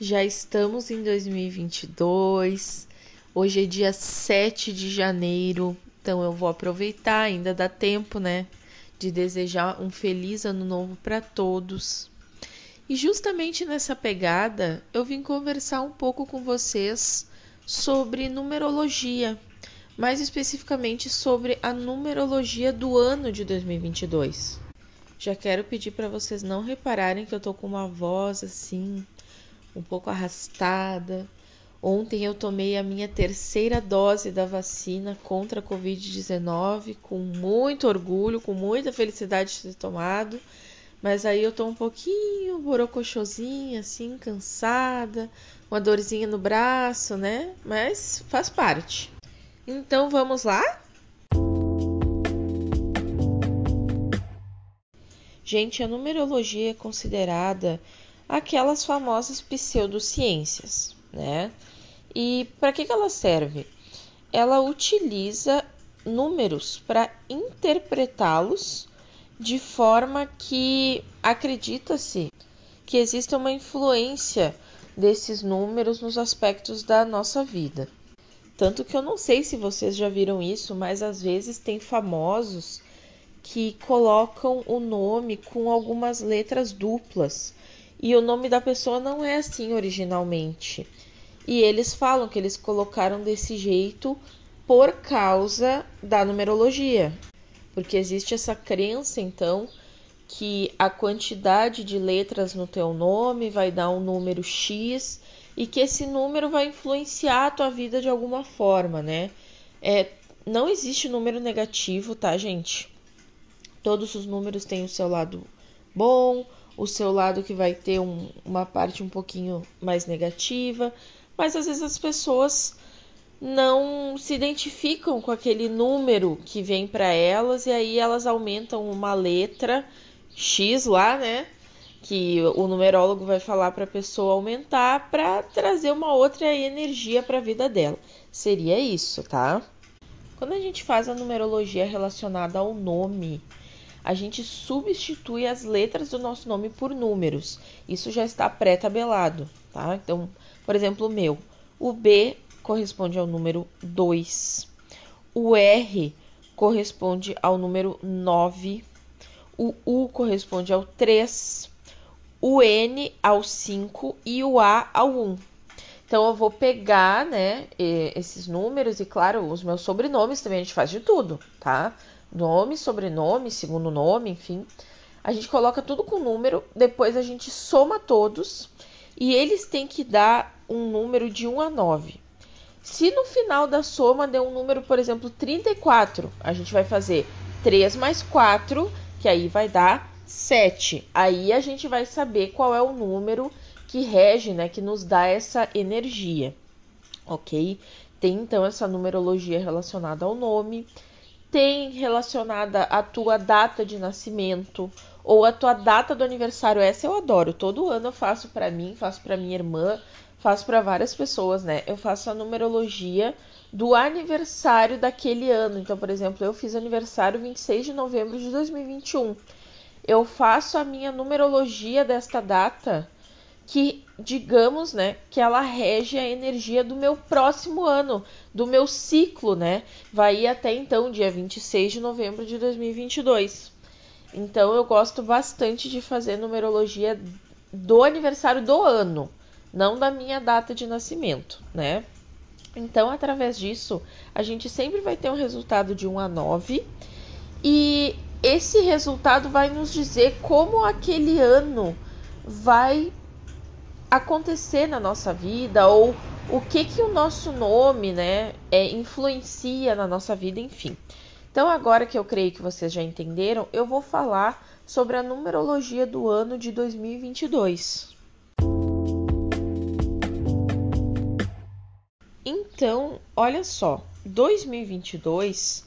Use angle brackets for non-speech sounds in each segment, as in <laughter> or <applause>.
Já estamos em 2022. Hoje é dia 7 de janeiro, então eu vou aproveitar, ainda dá tempo, né, de desejar um feliz ano novo para todos. E justamente nessa pegada, eu vim conversar um pouco com vocês sobre numerologia, mais especificamente sobre a numerologia do ano de 2022. Já quero pedir para vocês não repararem que eu tô com uma voz assim um pouco arrastada. Ontem eu tomei a minha terceira dose da vacina contra a Covid-19 com muito orgulho, com muita felicidade de ter tomado. Mas aí eu tô um pouquinho borocochosinha, assim, cansada, uma dorzinha no braço, né? Mas faz parte. Então vamos lá? Gente, a numerologia é considerada aquelas famosas pseudociências, né? E para que, que ela serve? Ela utiliza números para interpretá-los de forma que acredita-se que existe uma influência desses números nos aspectos da nossa vida. Tanto que eu não sei se vocês já viram isso, mas às vezes tem famosos que colocam o nome com algumas letras duplas e o nome da pessoa não é assim originalmente. E eles falam que eles colocaram desse jeito por causa da numerologia. Porque existe essa crença, então, que a quantidade de letras no teu nome vai dar um número X e que esse número vai influenciar a tua vida de alguma forma, né? É, não existe número negativo, tá, gente? Todos os números têm o seu lado bom, o seu lado que vai ter um, uma parte um pouquinho mais negativa, mas às vezes as pessoas não se identificam com aquele número que vem para elas e aí elas aumentam uma letra X lá, né? Que o numerólogo vai falar para a pessoa aumentar para trazer uma outra energia para a vida dela. Seria isso, tá? Quando a gente faz a numerologia relacionada ao nome, a gente substitui as letras do nosso nome por números. Isso já está pré-tabelado, tá? Então, por exemplo, o meu, o B corresponde ao número 2, o R corresponde ao número 9, o U corresponde ao 3, o N ao 5 e o A ao 1. Então eu vou pegar, né, esses números e claro, os meus sobrenomes também a gente faz de tudo, tá? Nome, sobrenome, segundo nome, enfim. A gente coloca tudo com número, depois a gente soma todos e eles têm que dar um número de 1 a 9. Se no final da soma der um número, por exemplo, 34, a gente vai fazer 3 mais 4, que aí vai dar 7. Aí a gente vai saber qual é o número que rege, né, que nos dá essa energia. OK? Tem então essa numerologia relacionada ao nome tem relacionada a tua data de nascimento ou a tua data do aniversário. Essa eu adoro. Todo ano eu faço para mim, faço para minha irmã, faço para várias pessoas, né? Eu faço a numerologia do aniversário daquele ano. Então, por exemplo, eu fiz aniversário 26 de novembro de 2021. Eu faço a minha numerologia desta data que digamos, né, que ela rege a energia do meu próximo ano, do meu ciclo, né? Vai até então, dia 26 de novembro de 2022. Então eu gosto bastante de fazer numerologia do aniversário do ano, não da minha data de nascimento, né? Então, através disso, a gente sempre vai ter um resultado de 1 a 9 e esse resultado vai nos dizer como aquele ano vai acontecer na nossa vida ou o que que o nosso nome, né, é, influencia na nossa vida, enfim. Então, agora que eu creio que vocês já entenderam, eu vou falar sobre a numerologia do ano de 2022. Então, olha só, 2022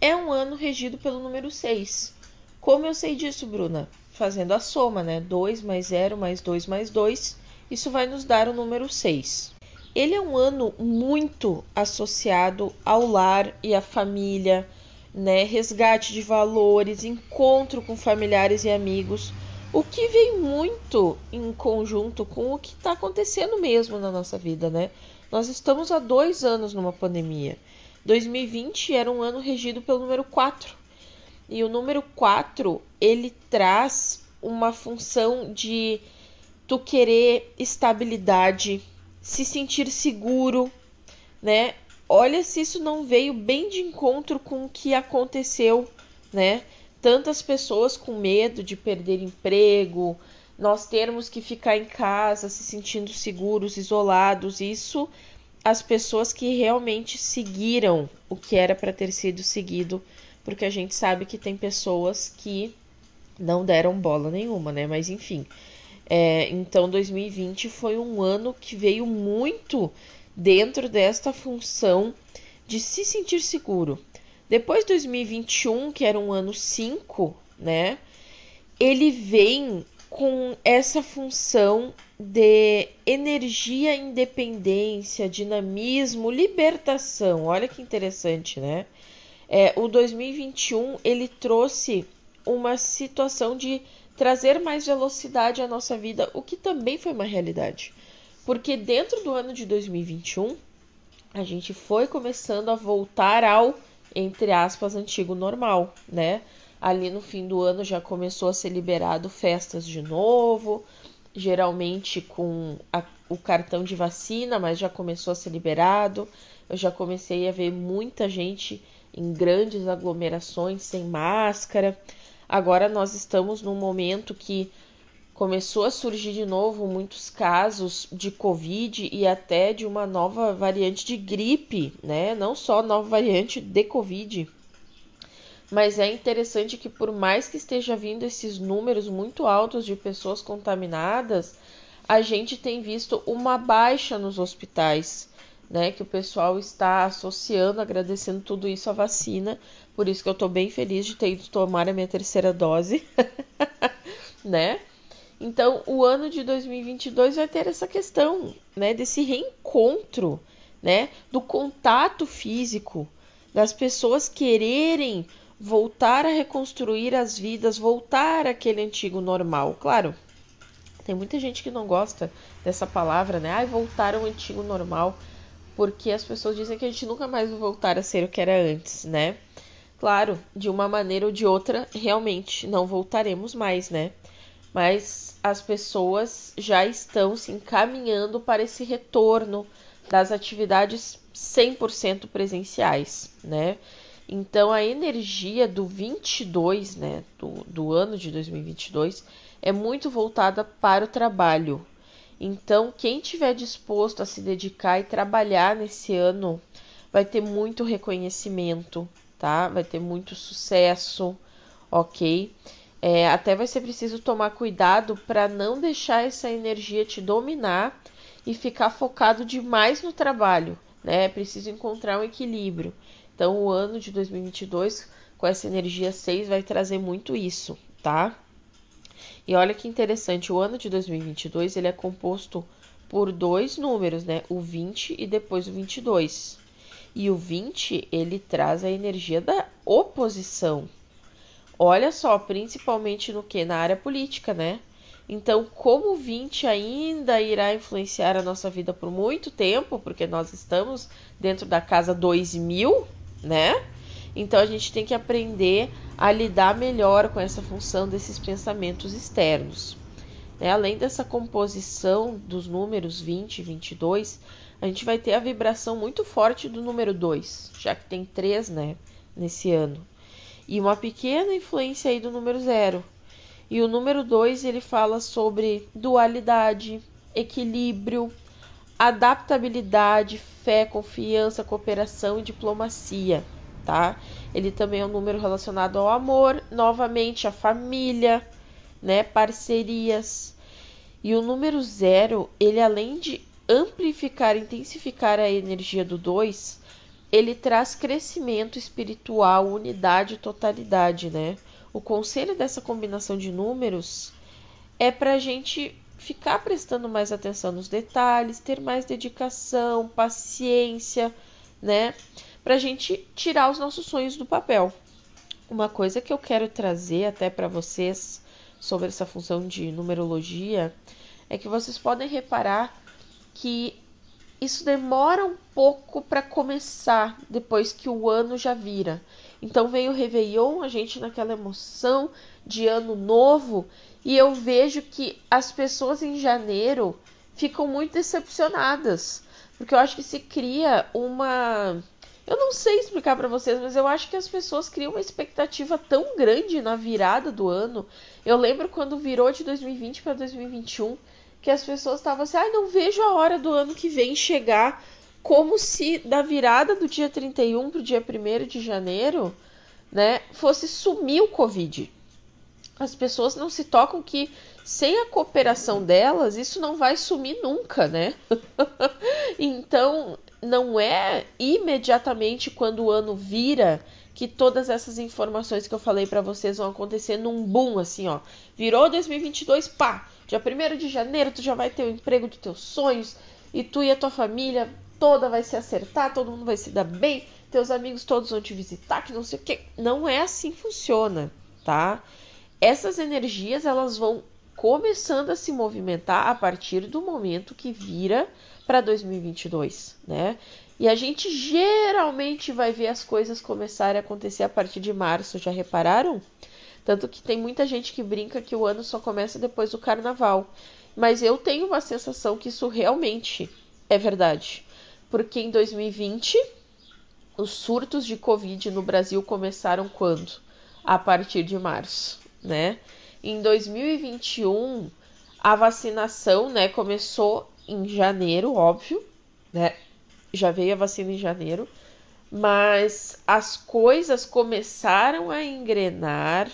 é um ano regido pelo número 6. Como eu sei disso, Bruna? Fazendo a soma, né? 2 mais 0 mais 2 mais 2 isso vai nos dar o número 6. Ele é um ano muito associado ao lar e à família, né? Resgate de valores, encontro com familiares e amigos, o que vem muito em conjunto com o que está acontecendo mesmo na nossa vida, né? Nós estamos há dois anos numa pandemia. 2020 era um ano regido pelo número 4. E o número 4, ele traz uma função de tu querer estabilidade, se sentir seguro, né? Olha se isso não veio bem de encontro com o que aconteceu, né? Tantas pessoas com medo de perder emprego, nós termos que ficar em casa se sentindo seguros, isolados, isso as pessoas que realmente seguiram o que era para ter sido seguido, porque a gente sabe que tem pessoas que não deram bola nenhuma, né? Mas enfim. É, então 2020 foi um ano que veio muito dentro desta função de se sentir seguro. Depois 2021, que era um ano 5, né? Ele vem com essa função de energia, independência, dinamismo, libertação. Olha que interessante, né? É, o 2021 ele trouxe uma situação de trazer mais velocidade à nossa vida, o que também foi uma realidade. Porque dentro do ano de 2021, a gente foi começando a voltar ao, entre aspas, antigo normal, né? ali no fim do ano já começou a ser liberado festas de novo, geralmente com a, o cartão de vacina, mas já começou a ser liberado. Eu já comecei a ver muita gente em grandes aglomerações sem máscara. Agora nós estamos num momento que começou a surgir de novo muitos casos de Covid e até de uma nova variante de gripe, né? Não só nova variante de Covid. Mas é interessante que, por mais que esteja vindo esses números muito altos de pessoas contaminadas, a gente tem visto uma baixa nos hospitais, né? Que o pessoal está associando, agradecendo tudo isso à vacina. Por isso que eu estou bem feliz de ter ido tomar a minha terceira dose, <laughs> né? Então, o ano de 2022 vai ter essa questão, né, desse reencontro, né, do contato físico, das pessoas quererem voltar a reconstruir as vidas, voltar àquele antigo normal. Claro, tem muita gente que não gosta dessa palavra, né? Ai, voltar ao antigo normal, porque as pessoas dizem que a gente nunca mais vai voltar a ser o que era antes, né? Claro, de uma maneira ou de outra, realmente não voltaremos mais, né? Mas as pessoas já estão se encaminhando para esse retorno das atividades 100% presenciais, né? Então a energia do 22, né, do, do ano de 2022, é muito voltada para o trabalho. Então, quem tiver disposto a se dedicar e trabalhar nesse ano vai ter muito reconhecimento, tá? Vai ter muito sucesso, ok? É, até vai ser preciso tomar cuidado para não deixar essa energia te dominar e ficar focado demais no trabalho, né? É preciso encontrar um equilíbrio. Então, o ano de 2022, com essa energia 6, vai trazer muito isso, tá? E olha que interessante, o ano de 2022 ele é composto por dois números, né? O 20 e depois o 22. E o 20, ele traz a energia da oposição. Olha só, principalmente no que? Na área política, né? Então, como o 20 ainda irá influenciar a nossa vida por muito tempo, porque nós estamos dentro da casa 2000, né? Então a gente tem que aprender a lidar melhor com essa função desses pensamentos externos. Né? Além dessa composição dos números 20 e 22, a gente vai ter a vibração muito forte do número 2, já que tem 3 né, nesse ano. E uma pequena influência aí do número 0. E o número 2 ele fala sobre dualidade, equilíbrio, adaptabilidade, fé, confiança, cooperação e diplomacia, tá? Ele também é um número relacionado ao amor, novamente a família, né, parcerias. E o número zero, ele além de amplificar, intensificar a energia do 2, ele traz crescimento espiritual, unidade, totalidade, né? O conselho dessa combinação de números é para a gente ficar prestando mais atenção nos detalhes, ter mais dedicação, paciência, né? Para a gente tirar os nossos sonhos do papel. Uma coisa que eu quero trazer até para vocês sobre essa função de numerologia é que vocês podem reparar que isso demora um pouco para começar depois que o ano já vira. Então vem o Réveillon, a gente naquela emoção de ano novo, e eu vejo que as pessoas em janeiro ficam muito decepcionadas, porque eu acho que se cria uma eu não sei explicar para vocês, mas eu acho que as pessoas criam uma expectativa tão grande na virada do ano. Eu lembro quando virou de 2020 para 2021, que as pessoas estavam assim: ai, não vejo a hora do ano que vem chegar, como se da virada do dia 31 para o dia 1 de janeiro, né, fosse sumir o Covid. As pessoas não se tocam que sem a cooperação delas, isso não vai sumir nunca, né? <laughs> então, não é imediatamente quando o ano vira que todas essas informações que eu falei para vocês vão acontecer num boom assim, ó. Virou 2022, pá, Dia 1 de janeiro tu já vai ter o emprego dos teus sonhos e tu e a tua família toda vai se acertar, todo mundo vai se dar bem, teus amigos todos vão te visitar, que não sei o que. Não é assim que funciona, tá? Essas energias elas vão começando a se movimentar a partir do momento que vira para 2022, né? E a gente geralmente vai ver as coisas começarem a acontecer a partir de março, já repararam? Tanto que tem muita gente que brinca que o ano só começa depois do carnaval. Mas eu tenho uma sensação que isso realmente é verdade. Porque em 2020, os surtos de Covid no Brasil começaram quando? A partir de março, né? Em 2021, a vacinação, né, começou em janeiro, óbvio, né? Já veio a vacina em janeiro, mas as coisas começaram a engrenar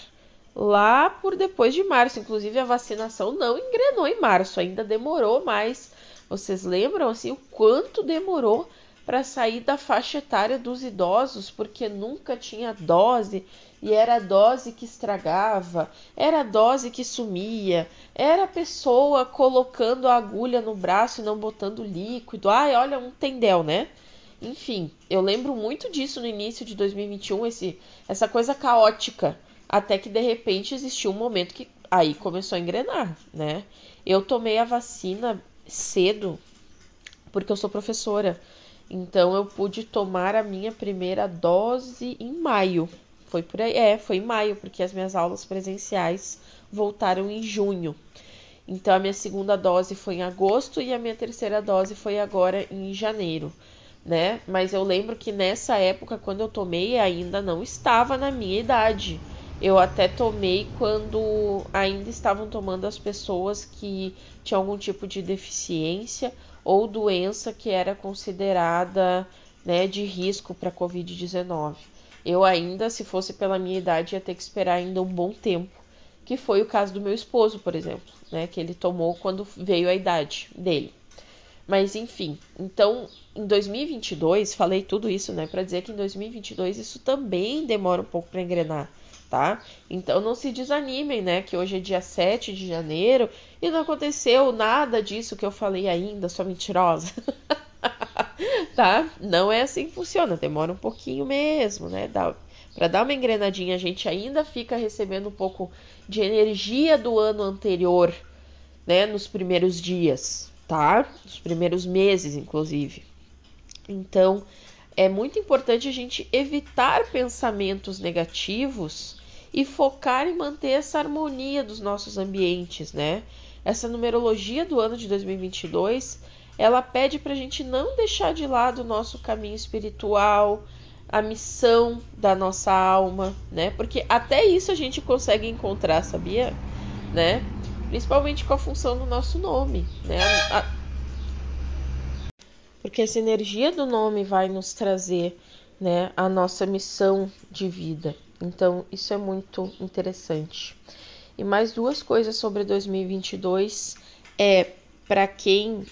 lá por depois de março. Inclusive, a vacinação não engrenou em março, ainda demorou mais. Vocês lembram assim o quanto demorou para sair da faixa etária dos idosos, porque nunca tinha dose e era a dose que estragava, era a dose que sumia, era a pessoa colocando a agulha no braço e não botando líquido. Ai, olha, um tendel, né? Enfim, eu lembro muito disso no início de 2021, esse, essa coisa caótica até que de repente existiu um momento que aí começou a engrenar, né? Eu tomei a vacina cedo porque eu sou professora. Então eu pude tomar a minha primeira dose em maio. Foi por aí, é, foi em maio, porque as minhas aulas presenciais voltaram em junho. Então a minha segunda dose foi em agosto e a minha terceira dose foi agora em janeiro, né? Mas eu lembro que nessa época quando eu tomei ainda não estava na minha idade. Eu até tomei quando ainda estavam tomando as pessoas que tinham algum tipo de deficiência ou doença que era considerada né, de risco para a Covid-19. Eu ainda, se fosse pela minha idade, ia ter que esperar ainda um bom tempo, que foi o caso do meu esposo, por exemplo, né, que ele tomou quando veio a idade dele. Mas enfim, então em 2022, falei tudo isso, né, para dizer que em 2022 isso também demora um pouco para engrenar tá? Então não se desanimem, né? Que hoje é dia 7 de janeiro e não aconteceu nada disso que eu falei ainda, sou mentirosa. <laughs> tá? Não é assim que funciona, demora um pouquinho mesmo, né? Dá, para dar uma engrenadinha, a gente ainda fica recebendo um pouco de energia do ano anterior, né? Nos primeiros dias, tá? Nos primeiros meses, inclusive. Então, é muito importante a gente evitar pensamentos negativos e focar em manter essa harmonia dos nossos ambientes, né? Essa numerologia do ano de 2022, ela pede para a gente não deixar de lado o nosso caminho espiritual, a missão da nossa alma, né? Porque até isso a gente consegue encontrar, sabia? Né? Principalmente com a função do nosso nome, né? A... Porque essa energia do nome vai nos trazer, né, a nossa missão de vida. Então, isso é muito interessante. E mais duas coisas sobre 2022 é para quem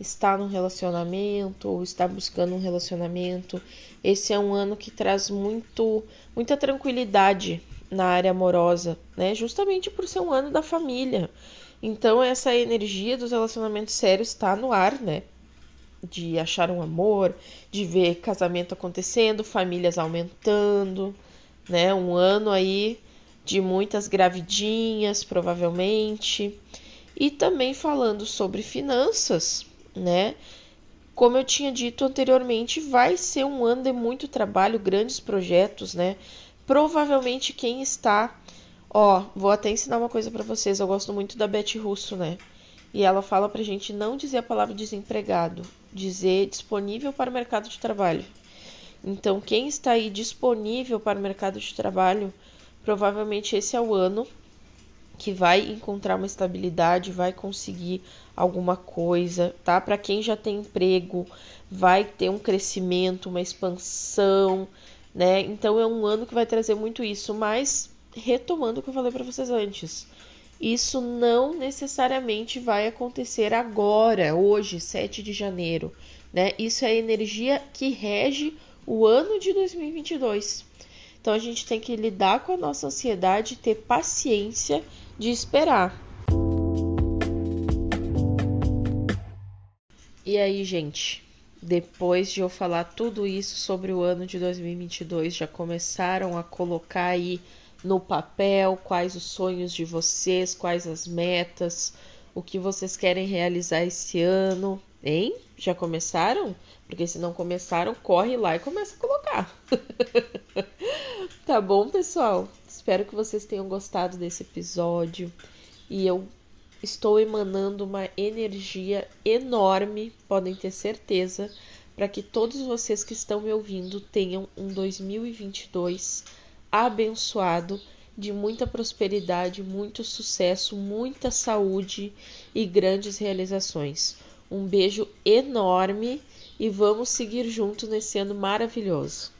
está no relacionamento ou está buscando um relacionamento. Esse é um ano que traz muito, muita tranquilidade na área amorosa, né? Justamente por ser um ano da família. Então essa energia dos relacionamentos sérios está no ar, né? De achar um amor, de ver casamento acontecendo, famílias aumentando, né? Um ano aí de muitas gravidinhas, provavelmente. E também falando sobre finanças, né? Como eu tinha dito anteriormente, vai ser um ano de muito trabalho, grandes projetos, né? Provavelmente quem está, ó, vou até ensinar uma coisa para vocês. Eu gosto muito da Beth Russo, né? E ela fala pra gente não dizer a palavra desempregado, dizer disponível para o mercado de trabalho. Então, quem está aí disponível para o mercado de trabalho, provavelmente esse é o ano que vai encontrar uma estabilidade, vai conseguir alguma coisa, tá? Para quem já tem emprego, vai ter um crescimento, uma expansão, né? Então é um ano que vai trazer muito isso, mas retomando o que eu falei para vocês antes, isso não necessariamente vai acontecer agora, hoje, 7 de janeiro, né? Isso é a energia que rege o ano de 2022. Então a gente tem que lidar com a nossa ansiedade, ter paciência de esperar. E aí, gente, depois de eu falar tudo isso sobre o ano de 2022, já começaram a colocar aí no papel quais os sonhos de vocês, quais as metas, o que vocês querem realizar esse ano, hein? Já começaram? Porque se não começaram, corre lá e começa a colocar. <laughs> tá bom, pessoal? Espero que vocês tenham gostado desse episódio e eu estou emanando uma energia enorme, podem ter certeza, para que todos vocês que estão me ouvindo tenham um 2022 abençoado, de muita prosperidade, muito sucesso, muita saúde e grandes realizações. Um beijo enorme e vamos seguir juntos nesse ano maravilhoso.